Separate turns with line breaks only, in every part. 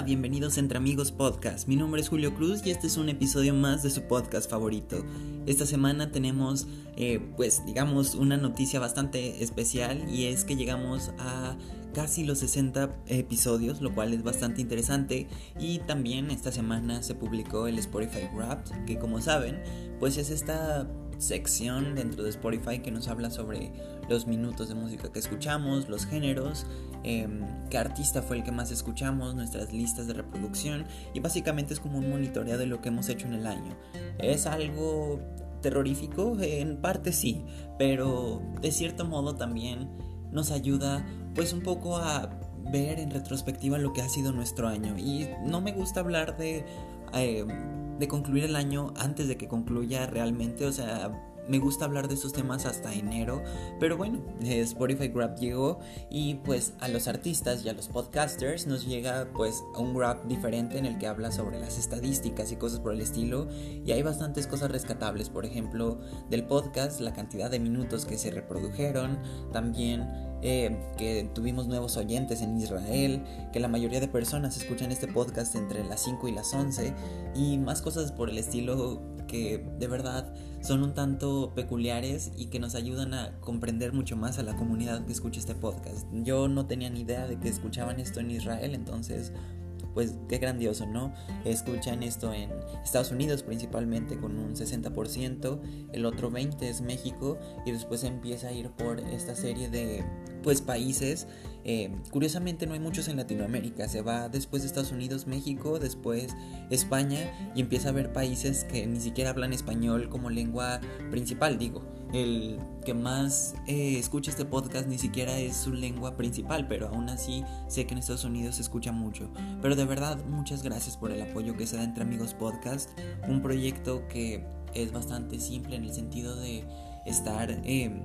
Bienvenidos Entre Amigos Podcast. Mi nombre es Julio Cruz y este es un episodio más de su podcast favorito. Esta semana tenemos, eh, pues digamos, una noticia bastante especial y es que llegamos a casi los 60 episodios, lo cual es bastante interesante. Y también esta semana se publicó el Spotify Wrapped, que como saben, pues es esta sección dentro de Spotify que nos habla sobre los minutos de música que escuchamos, los géneros, em, qué artista fue el que más escuchamos, nuestras listas de reproducción y básicamente es como un monitoreo de lo que hemos hecho en el año. Es algo terrorífico, en parte sí, pero de cierto modo también nos ayuda pues un poco a ver en retrospectiva lo que ha sido nuestro año y no me gusta hablar de em, de concluir el año antes de que concluya realmente, o sea, me gusta hablar de estos temas hasta enero, pero bueno, Spotify Grab llegó y pues a los artistas y a los podcasters nos llega pues un Grab diferente en el que habla sobre las estadísticas y cosas por el estilo y hay bastantes cosas rescatables, por ejemplo, del podcast, la cantidad de minutos que se reprodujeron, también eh, que tuvimos nuevos oyentes en Israel, que la mayoría de personas escuchan este podcast entre las 5 y las 11 y más cosas por el estilo que de verdad son un tanto peculiares y que nos ayudan a comprender mucho más a la comunidad que escucha este podcast. Yo no tenía ni idea de que escuchaban esto en Israel, entonces pues qué grandioso, ¿no? Escuchan esto en Estados Unidos principalmente con un 60%, el otro 20% es México y después empieza a ir por esta serie de pues países. Eh, curiosamente no hay muchos en Latinoamérica, se va después de Estados Unidos, México, después España y empieza a haber países que ni siquiera hablan español como lengua principal, digo el que más eh, escucha este podcast ni siquiera es su lengua principal, pero aún así sé que en Estados Unidos se escucha mucho. Pero de verdad, muchas gracias por el apoyo que se da entre amigos podcast, un proyecto que es bastante simple en el sentido de estar... Eh,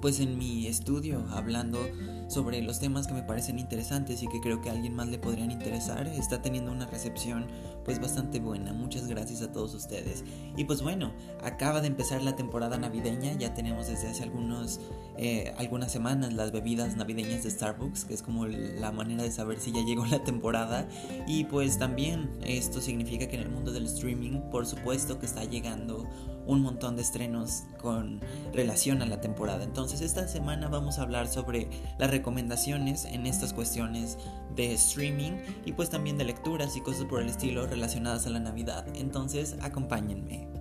pues en mi estudio hablando sobre los temas que me parecen interesantes y que creo que a alguien más le podrían interesar. Está teniendo una recepción pues bastante buena. Muchas gracias a todos ustedes. Y pues bueno, acaba de empezar la temporada navideña. Ya tenemos desde hace algunos, eh, algunas semanas las bebidas navideñas de Starbucks, que es como la manera de saber si ya llegó la temporada. Y pues también esto significa que en el mundo del streaming, por supuesto que está llegando un montón de estrenos con relación a la temporada. Entonces esta semana vamos a hablar sobre las recomendaciones en estas cuestiones de streaming y pues también de lecturas y cosas por el estilo relacionadas a la Navidad. Entonces acompáñenme.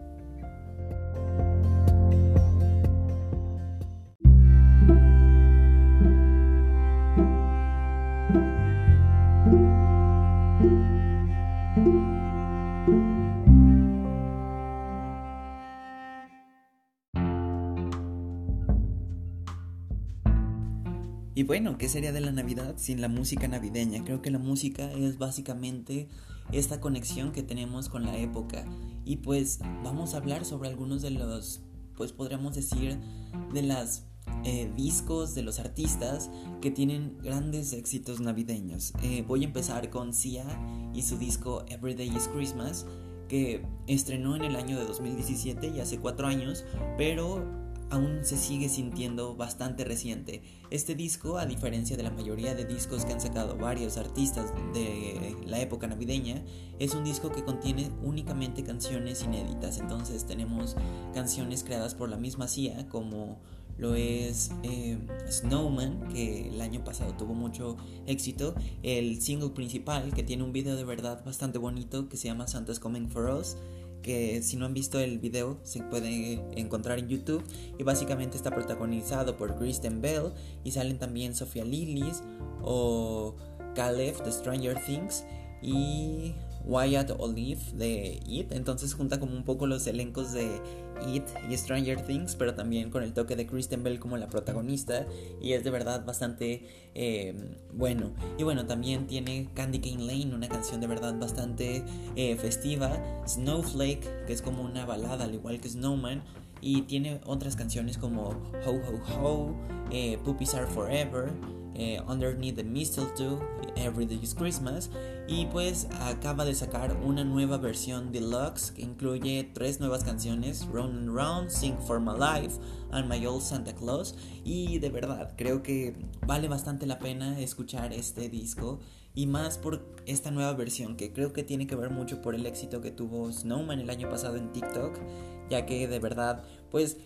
Bueno, ¿qué sería de la Navidad sin la música navideña? Creo que la música es básicamente esta conexión que tenemos con la época. Y pues vamos a hablar sobre algunos de los, pues podríamos decir, de las eh, discos de los artistas que tienen grandes éxitos navideños. Eh, voy a empezar con Sia y su disco Everyday is Christmas, que estrenó en el año de 2017 y hace cuatro años, pero aún se sigue sintiendo bastante reciente. Este disco, a diferencia de la mayoría de discos que han sacado varios artistas de la época navideña, es un disco que contiene únicamente canciones inéditas. Entonces tenemos canciones creadas por la misma CIA, como lo es eh, Snowman, que el año pasado tuvo mucho éxito, el single principal, que tiene un video de verdad bastante bonito, que se llama Santa's Coming for Us, que si no han visto el video se puede encontrar en YouTube. Y básicamente está protagonizado por Kristen Bell y salen también Sofía Lillis o Caleb de Stranger Things. Y Wyatt Olive de It. Entonces junta como un poco los elencos de It y Stranger Things, pero también con el toque de Kristen Bell como la protagonista. Y es de verdad bastante eh, bueno. Y bueno, también tiene Candy Cane Lane, una canción de verdad bastante eh, festiva. Snowflake, que es como una balada, al igual que Snowman. Y tiene otras canciones como Ho Ho Ho, eh, Puppies Are Forever. Eh, Underneath the Mistletoe, Every Day is Christmas, y pues acaba de sacar una nueva versión deluxe que incluye tres nuevas canciones, Round and Round, Sing for My Life, and My Old Santa Claus, y de verdad creo que vale bastante la pena escuchar este disco. Y más por esta nueva versión que creo que tiene que ver mucho por el éxito que tuvo Snowman el año pasado en TikTok, ya que de verdad pues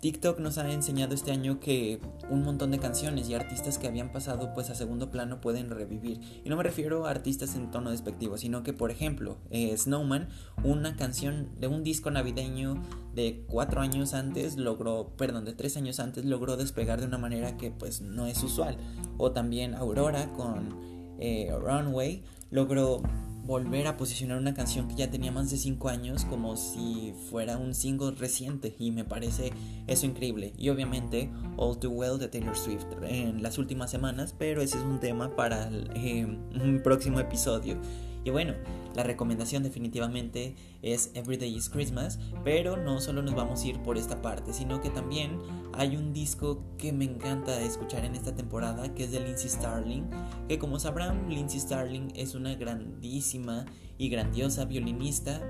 TikTok nos ha enseñado este año que un montón de canciones y artistas que habían pasado pues a segundo plano pueden revivir. Y no me refiero a artistas en tono despectivo, sino que por ejemplo eh, Snowman, una canción de un disco navideño de cuatro años antes logró, perdón, de tres años antes logró despegar de una manera que pues no es usual. O también Aurora con eh, Runway logró volver a posicionar una canción que ya tenía más de 5 años como si fuera un single reciente y me parece eso increíble. Y obviamente All Too Well de Taylor Swift en las últimas semanas, pero ese es un tema para eh, un próximo episodio. Y bueno, la recomendación definitivamente es Everyday is Christmas, pero no solo nos vamos a ir por esta parte, sino que también hay un disco que me encanta escuchar en esta temporada, que es de Lindsay Starling, que como sabrán, Lindsay Starling es una grandísima y grandiosa violinista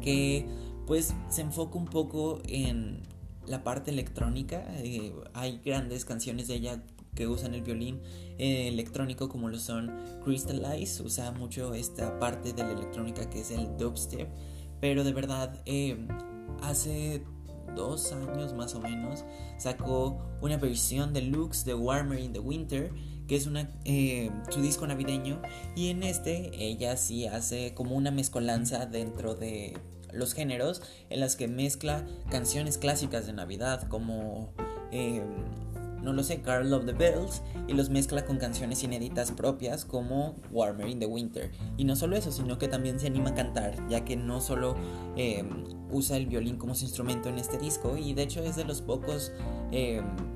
que pues se enfoca un poco en la parte electrónica. Eh, hay grandes canciones de ella que usan el violín eh, electrónico como lo son Crystallize, usa mucho esta parte de la electrónica que es el dubstep, pero de verdad eh, hace dos años más o menos sacó una versión deluxe de Warmer in the Winter que es una, eh, su disco navideño y en este ella sí hace como una mezcolanza dentro de los géneros en las que mezcla canciones clásicas de Navidad como no lo sé, Carl of the Bells y los mezcla con canciones inéditas propias como Warmer in the Winter. Y no solo eso, sino que también se anima a cantar, ya que no solo em, usa el violín como su instrumento en este disco y de hecho es de los pocos... Em,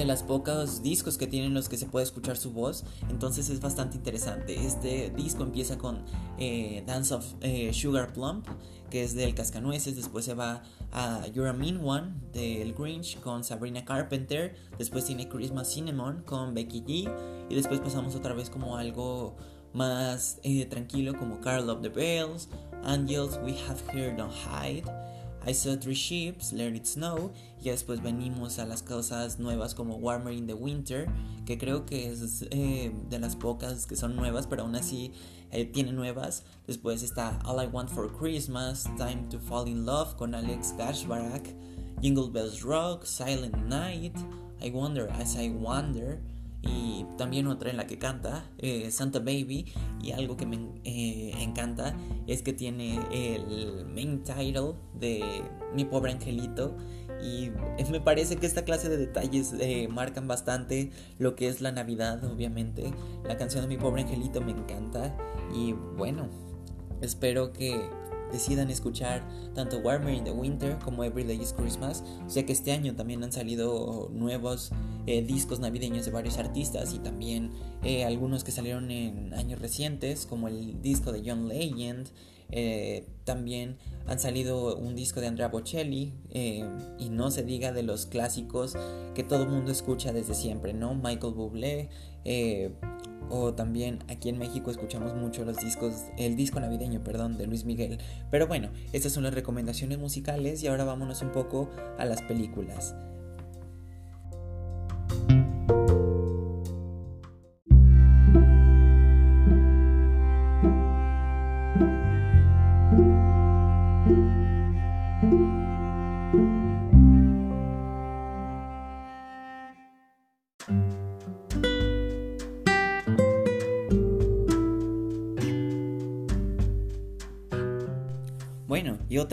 de las pocos discos que tienen los que se puede escuchar su voz, entonces es bastante interesante. Este disco empieza con eh, Dance of eh, Sugar Plump, que es del Cascanueces, después se va a You're a Mean One del Grinch con Sabrina Carpenter, después tiene Christmas Cinnamon con Becky G y después pasamos otra vez como algo más eh, tranquilo como Carl of the Bells, Angels We Have Here Don't Hide. I Saw Three Ships, Let It Snow, y después venimos a las cosas nuevas como Warmer in the Winter, que creo que es eh, de las pocas que son nuevas, pero aún así eh, tiene nuevas. Después está All I Want for Christmas, Time to Fall in Love con Alex Gashbarak, Jingle Bells Rock, Silent Night, I Wonder as I Wonder y también otra en la que canta eh, Santa Baby y algo que me eh, encanta es que tiene el main title de Mi pobre angelito y me parece que esta clase de detalles eh, marcan bastante lo que es la Navidad obviamente. La canción de Mi pobre angelito me encanta y bueno espero que decidan escuchar tanto Warmer in the Winter como Everyday is Christmas. Sé que este año también han salido nuevos eh, discos navideños de varios artistas y también eh, algunos que salieron en años recientes, como el disco de John Legend. Eh, también han salido un disco de Andrea Bocelli y no se diga de los clásicos que todo mundo escucha desde siempre, ¿no? Michael Bublé, o también aquí en México escuchamos mucho los discos, el disco navideño, perdón, de Luis Miguel. Pero bueno, estas son las recomendaciones musicales y ahora vámonos un poco a las películas.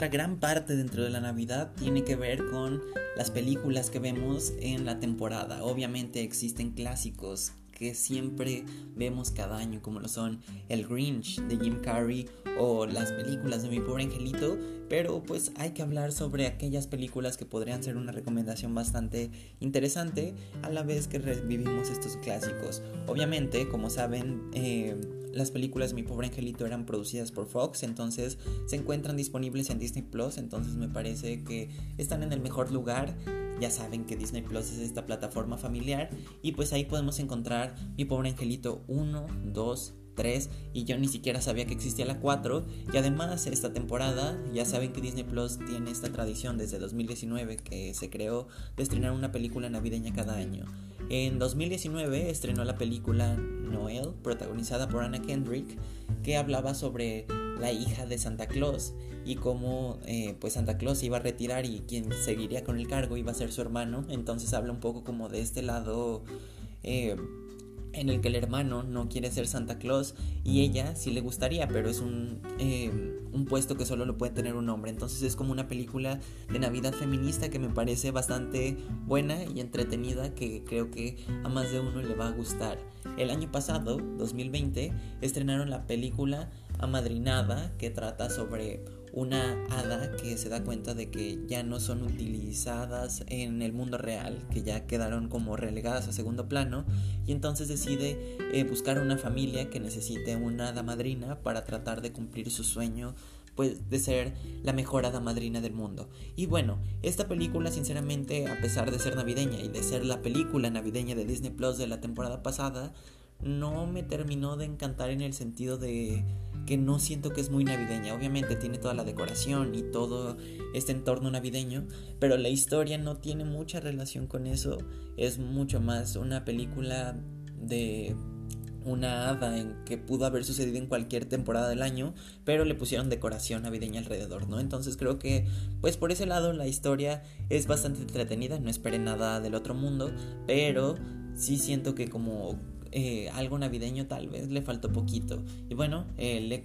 Gran parte dentro de la Navidad tiene que ver con las películas que vemos en la temporada. Obviamente existen clásicos que siempre vemos cada año, como lo son El Grinch de Jim Carrey o las películas de Mi Pobre Angelito, pero pues hay que hablar sobre aquellas películas que podrían ser una recomendación bastante interesante a la vez que revivimos estos clásicos. Obviamente, como saben, eh, las películas Mi Pobre Angelito eran producidas por Fox, entonces se encuentran disponibles en Disney Plus, entonces me parece que están en el mejor lugar. Ya saben que Disney Plus es esta plataforma familiar y pues ahí podemos encontrar Mi Pobre Angelito 1, 2, 3 y yo ni siquiera sabía que existía la 4 y además esta temporada ya saben que Disney Plus tiene esta tradición desde 2019 que se creó de estrenar una película navideña cada año. En 2019 estrenó la película Noel, protagonizada por Anna Kendrick, que hablaba sobre la hija de Santa Claus y cómo eh, pues Santa Claus iba a retirar y quien seguiría con el cargo iba a ser su hermano. Entonces habla un poco como de este lado eh, en el que el hermano no quiere ser Santa Claus y ella sí le gustaría, pero es un, eh, un puesto que solo lo puede tener un hombre. Entonces es como una película de Navidad feminista que me parece bastante buena y entretenida que creo que a más de uno le va a gustar. El año pasado, 2020, estrenaron la película Amadrinada que trata sobre una hada que se da cuenta de que ya no son utilizadas en el mundo real, que ya quedaron como relegadas a segundo plano, y entonces decide eh, buscar una familia que necesite una hada madrina para tratar de cumplir su sueño pues de ser la mejor hada madrina del mundo. Y bueno, esta película sinceramente, a pesar de ser navideña y de ser la película navideña de Disney Plus de la temporada pasada, no me terminó de encantar en el sentido de que no siento que es muy navideña. Obviamente tiene toda la decoración y todo este entorno navideño, pero la historia no tiene mucha relación con eso. Es mucho más una película de una hada en que pudo haber sucedido en cualquier temporada del año, pero le pusieron decoración navideña alrededor, ¿no? Entonces creo que, pues por ese lado, la historia es bastante entretenida, no esperen nada del otro mundo, pero sí siento que como eh, algo navideño tal vez le faltó poquito. Y bueno, el,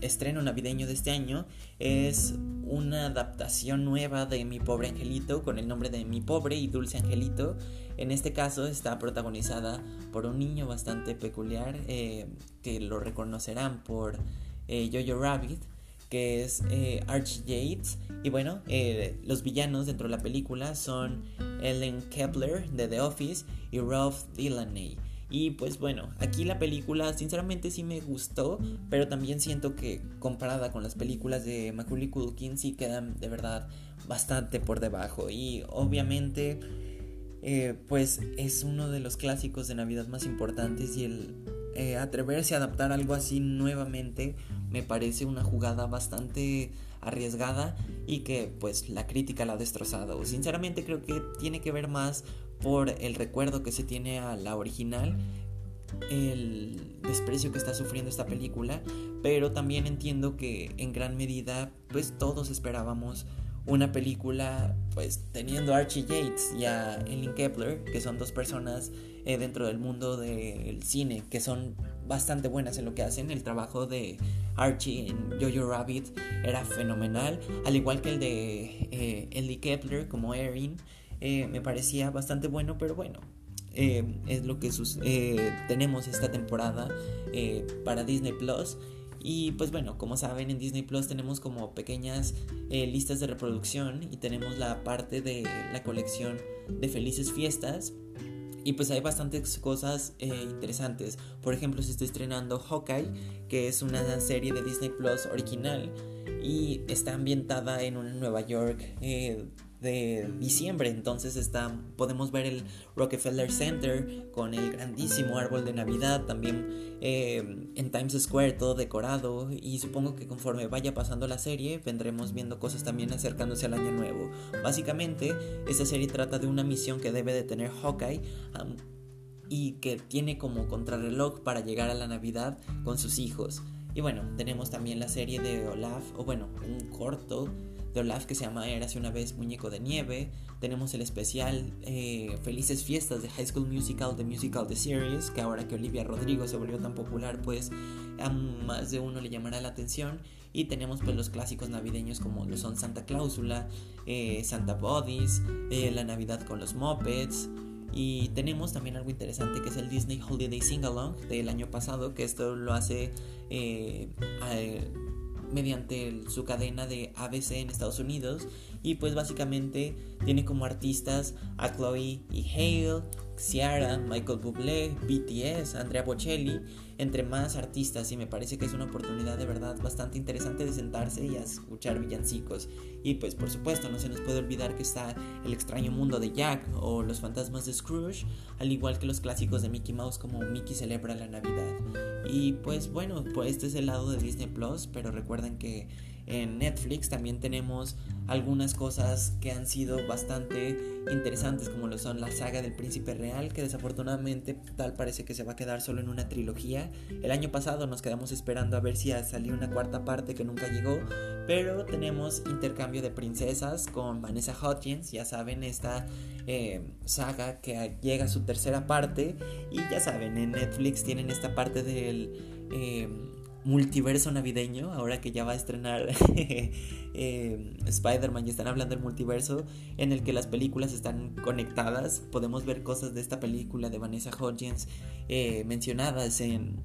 estreno navideño de este año es una adaptación nueva de Mi pobre angelito con el nombre de Mi pobre y dulce angelito. En este caso está protagonizada por un niño bastante peculiar eh, que lo reconocerán por eh, Jojo Rabbit que es Archie Yates. Y bueno, los villanos dentro de la película son Ellen Kepler de The Office y Ralph Delaney. Y pues bueno, aquí la película sinceramente sí me gustó, pero también siento que comparada con las películas de Macaulay Culkin sí quedan de verdad bastante por debajo. Y obviamente eh, pues es uno de los clásicos de Navidad más importantes y el eh, atreverse a adaptar algo así nuevamente me parece una jugada bastante arriesgada y que pues la crítica la ha destrozado. Sinceramente creo que tiene que ver más por el recuerdo que se tiene a la original, el desprecio que está sufriendo esta película, pero también entiendo que en gran medida pues todos esperábamos una película pues teniendo a Archie Yates y a Ellen Kepler, que son dos personas eh, dentro del mundo del cine que son bastante buenas en lo que hacen. El trabajo de Archie en Jojo Rabbit era fenomenal, al igual que el de eh, Ellie Kepler como Erin. Eh, me parecía bastante bueno, pero bueno, eh, es lo que eh, tenemos esta temporada para Disney Plus. Y pues bueno, como saben, en Disney Plus tenemos como pequeñas listas de reproducción y tenemos la parte de la colección de Felices Fiestas. Y pues hay bastantes cosas interesantes. Por ejemplo, se está estrenando Hawkeye, que es una serie de Disney Plus original y está ambientada en una Nueva York de diciembre. Entonces está, podemos ver el Rockefeller Center con el grandísimo árbol de Navidad, también eh, en Times Square todo decorado. Y supongo que conforme vaya pasando la serie vendremos viendo cosas también acercándose al año nuevo. Básicamente, esta serie trata de una misión que debe de tener Hawkeye. y que tiene como contrarreloj para llegar a la Navidad con sus hijos. Y bueno, tenemos también la serie de Olaf, o bueno, un corto de Olaf que se llama hace una vez Muñeco de Nieve. Tenemos el especial eh, Felices Fiestas de High School Musical, The Musical The Series, que ahora que Olivia Rodrigo se volvió tan popular, pues a más de uno le llamará la atención. Y tenemos pues los clásicos navideños como lo son Santa Cláusula, eh, Santa Bodies, eh, La Navidad con los Muppets. Y tenemos también algo interesante que es el Disney Holiday Sing Along del año pasado, que esto lo hace mediante su cadena de ABC en Estados Unidos. Y pues básicamente tiene como artistas a Chloe y Hale, Ciara, Michael Bublé, BTS, Andrea Bocelli, entre más artistas y me parece que es una oportunidad de verdad bastante interesante de sentarse y a escuchar villancicos. Y pues por supuesto no se nos puede olvidar que está El extraño mundo de Jack o Los fantasmas de Scrooge, al igual que los clásicos de Mickey Mouse como Mickey celebra la Navidad. Y pues bueno, pues este es el lado de Disney Plus, pero recuerden que en Netflix. También tenemos algunas cosas que han sido bastante interesantes como lo son la saga del príncipe real que desafortunadamente tal parece que se va a quedar solo en una trilogía. El año pasado nos quedamos esperando a ver si salió una cuarta parte que nunca llegó, pero tenemos intercambio de princesas con Vanessa Hudgens, ya saben, esta eh, saga que llega a su tercera parte y ya saben, en Netflix tienen esta parte del... Eh, multiverso navideño, ahora que ya va a estrenar eh, Spider-Man y están hablando del multiverso, en el que las películas están conectadas, podemos ver cosas de esta película de Vanessa Hudgens eh, mencionadas en,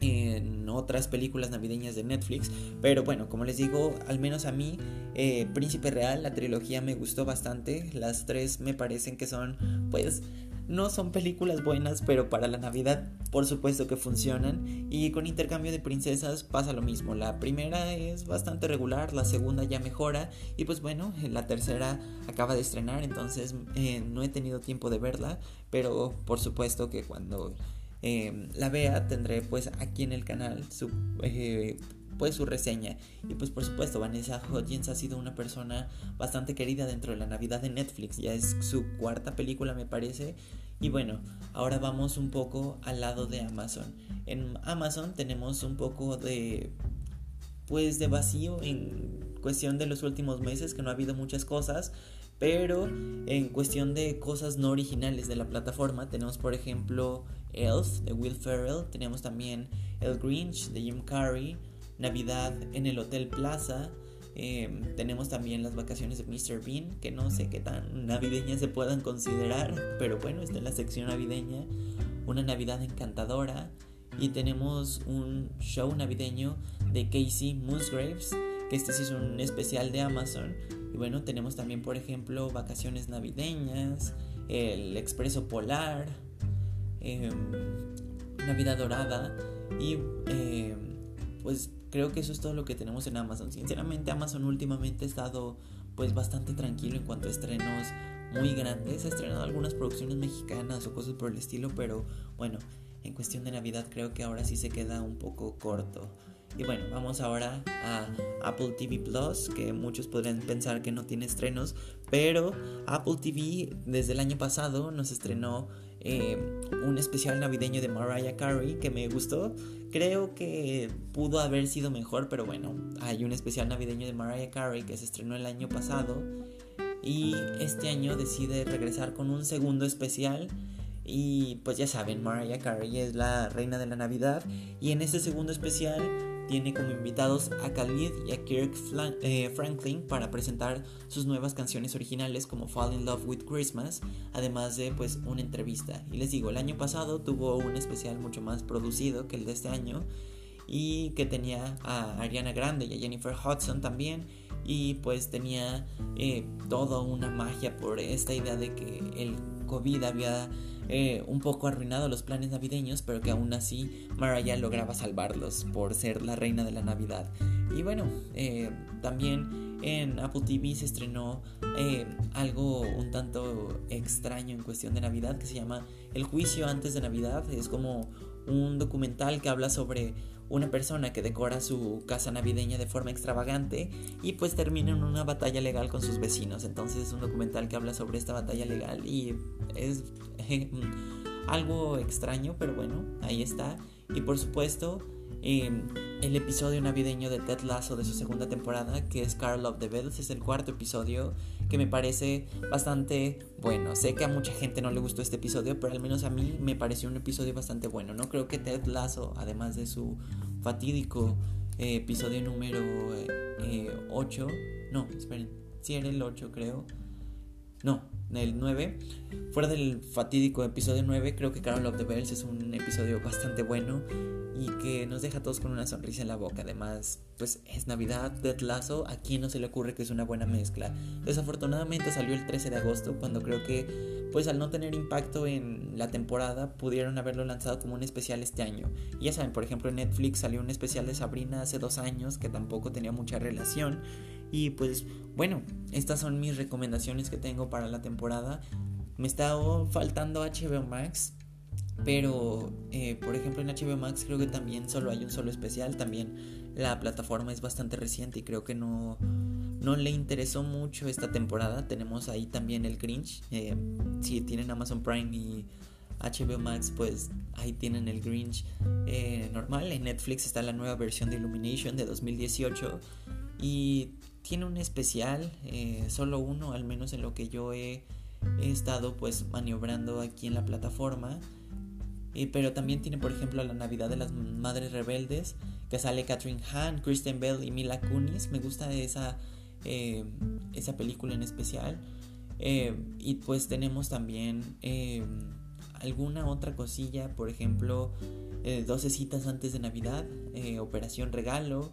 en otras películas navideñas de Netflix. Pero bueno, como les digo, al menos a mí, eh, Príncipe Real, la trilogía me gustó bastante. Las tres me parecen que son, pues, no son películas buenas, pero para la Navidad por supuesto que funcionan. Y con intercambio de princesas pasa lo mismo. La primera es bastante regular, la segunda ya mejora. Y pues bueno, la tercera acaba de estrenar, entonces eh, no he tenido tiempo de verla. Pero por supuesto que cuando eh, la vea tendré pues aquí en el canal su... Eh, pues su reseña. Y pues por supuesto, Vanessa Hudgens ha sido una persona bastante querida dentro de la Navidad de Netflix. Ya es su cuarta película, me parece. Y bueno, ahora vamos un poco al lado de Amazon. En Amazon tenemos un poco de pues de vacío en cuestión de los últimos meses que no ha habido muchas cosas, pero en cuestión de cosas no originales de la plataforma tenemos por ejemplo Elf de Will Ferrell, tenemos también El Grinch de Jim Carrey, Navidad en el Hotel Plaza. Em, tenemos también las vacaciones de Mr. Bean, que no sé qué tan navideñas se puedan considerar, pero bueno, está en la sección navideña. Una Navidad encantadora. Y tenemos un show navideño de Casey Musgraves, que este sí es un especial de Amazon. Y bueno, tenemos también, por ejemplo, vacaciones navideñas, el Expreso Polar, em, Navidad Dorada y em, pues creo que eso es todo lo que tenemos en Amazon. Sinceramente Amazon últimamente ha estado pues bastante tranquilo en cuanto a estrenos muy grandes. Ha estrenado algunas producciones mexicanas o cosas por el estilo, pero bueno, en cuestión de Navidad creo que ahora sí se queda un poco corto. Y bueno, vamos ahora a Apple TV Plus, que muchos podrían pensar que no tiene estrenos, pero Apple TV desde el año pasado nos estrenó eh, un especial navideño de Mariah Carey que me gustó. Creo que pudo haber sido mejor, pero bueno, hay un especial navideño de Mariah Carey que se estrenó el año pasado y este año decide regresar con un segundo especial. Y pues ya saben, Mariah Carey es la reina de la Navidad y en este segundo especial tiene como invitados a Khalid y a Kirk eh, Franklin para presentar sus nuevas canciones originales como Fall in Love with Christmas, además de pues una entrevista. Y les digo, el año pasado tuvo un especial mucho más producido que el de este año y que tenía a Ariana Grande y a Jennifer Hudson también y pues tenía eh, toda una magia por esta idea de que el COVID había eh, un poco arruinado los planes navideños, pero que aún así Mariah lograba salvarlos por ser la reina de la Navidad. Y bueno, eh, también en Apple TV se estrenó eh, algo un tanto extraño en cuestión de Navidad que se llama El juicio antes de Navidad. Es como un documental que habla sobre una persona que decora su casa navideña de forma extravagante y pues termina en una batalla legal con sus vecinos. Entonces es un documental que habla sobre esta batalla legal y es algo extraño, pero bueno, ahí está. Y por supuesto, em, el episodio navideño de Ted Lasso de su segunda temporada, que es Carl of the Bells, es el cuarto episodio que me parece bastante bueno. Sé que a mucha gente no le gustó este episodio, pero al menos a mí me pareció un episodio bastante bueno. No creo que Ted Lasso, además de su fatídico eh, episodio número 8, eh, no, esperen, si era el 8 creo. No, el 9. Fuera del fatídico episodio 9, creo que Carol of the Bells es un episodio bastante bueno y que nos deja a todos con una sonrisa en la boca. Además, pues es Navidad, Dead Lazo, a quien no se le ocurre que es una buena mezcla. Desafortunadamente salió el 13 de agosto, cuando creo que, pues al no tener impacto en la temporada, pudieron haberlo lanzado como un especial este año. Y ya saben, por ejemplo, en Netflix salió un especial de Sabrina hace dos años que tampoco tenía mucha relación. Y pues bueno, estas son mis recomendaciones que tengo para la temporada. Me está faltando HBO Max, pero eh, por ejemplo en HBO Max creo que también solo hay un solo especial. También la plataforma es bastante reciente y creo que no, no le interesó mucho esta temporada. Tenemos ahí también el Grinch. Eh, si tienen Amazon Prime y HBO Max, pues ahí tienen el Grinch eh, normal. En Netflix está la nueva versión de Illumination de 2018 y tiene un especial, eh, solo uno, al menos en lo que yo he, estado pues maniobrando aquí en la plataforma. pero también tiene, por ejemplo, la Navidad de las Madres Rebeldes, que sale Catherine Hahn, Kristen Bell y Mila Kunis. Me gusta esa, eh, esa película en especial. y pues tenemos también alguna otra cosilla, por ejemplo, 12 eh, citas antes de Navidad, eh, Operación Regalo,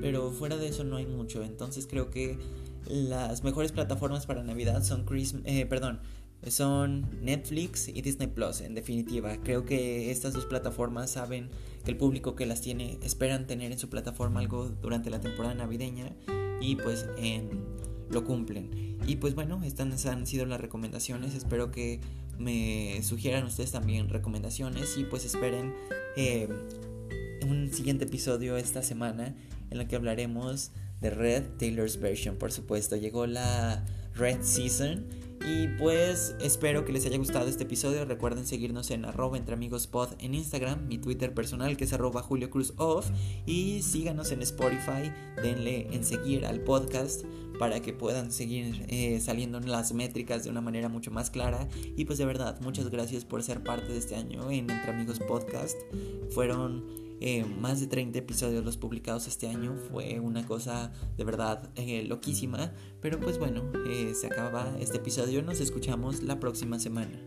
pero fuera de eso no hay mucho. Entonces creo que las mejores plataformas para Navidad son eh, perdón, son Netflix y Disney Plus, en definitiva. Creo que estas dos plataformas saben que el público que las tiene esperan tener en su plataforma algo durante la temporada navideña y pues lo cumplen. Y pues bueno, estas han sido las recomendaciones. Espero que me sugieran ustedes también recomendaciones y pues esperen eh, un siguiente episodio esta semana en el que hablaremos de Red Taylor's Version. Por supuesto, llegó la Red Season. Y pues espero que les haya gustado este episodio. Recuerden seguirnos en arroba entre amigos pod en Instagram, mi Twitter personal que es arroba Julio Cruz Off. Y síganos en Spotify, denle en seguir al podcast para que puedan seguir eh, saliendo en las métricas de una manera mucho más clara. Y pues de verdad, muchas gracias por ser parte de este año en Entre Amigos Podcast. Fueron eh, más de 30 episodios los publicados este año. Fue una cosa de verdad eh, loquísima. Pero pues bueno, se acaba este episodio. Nos escuchamos la próxima semana.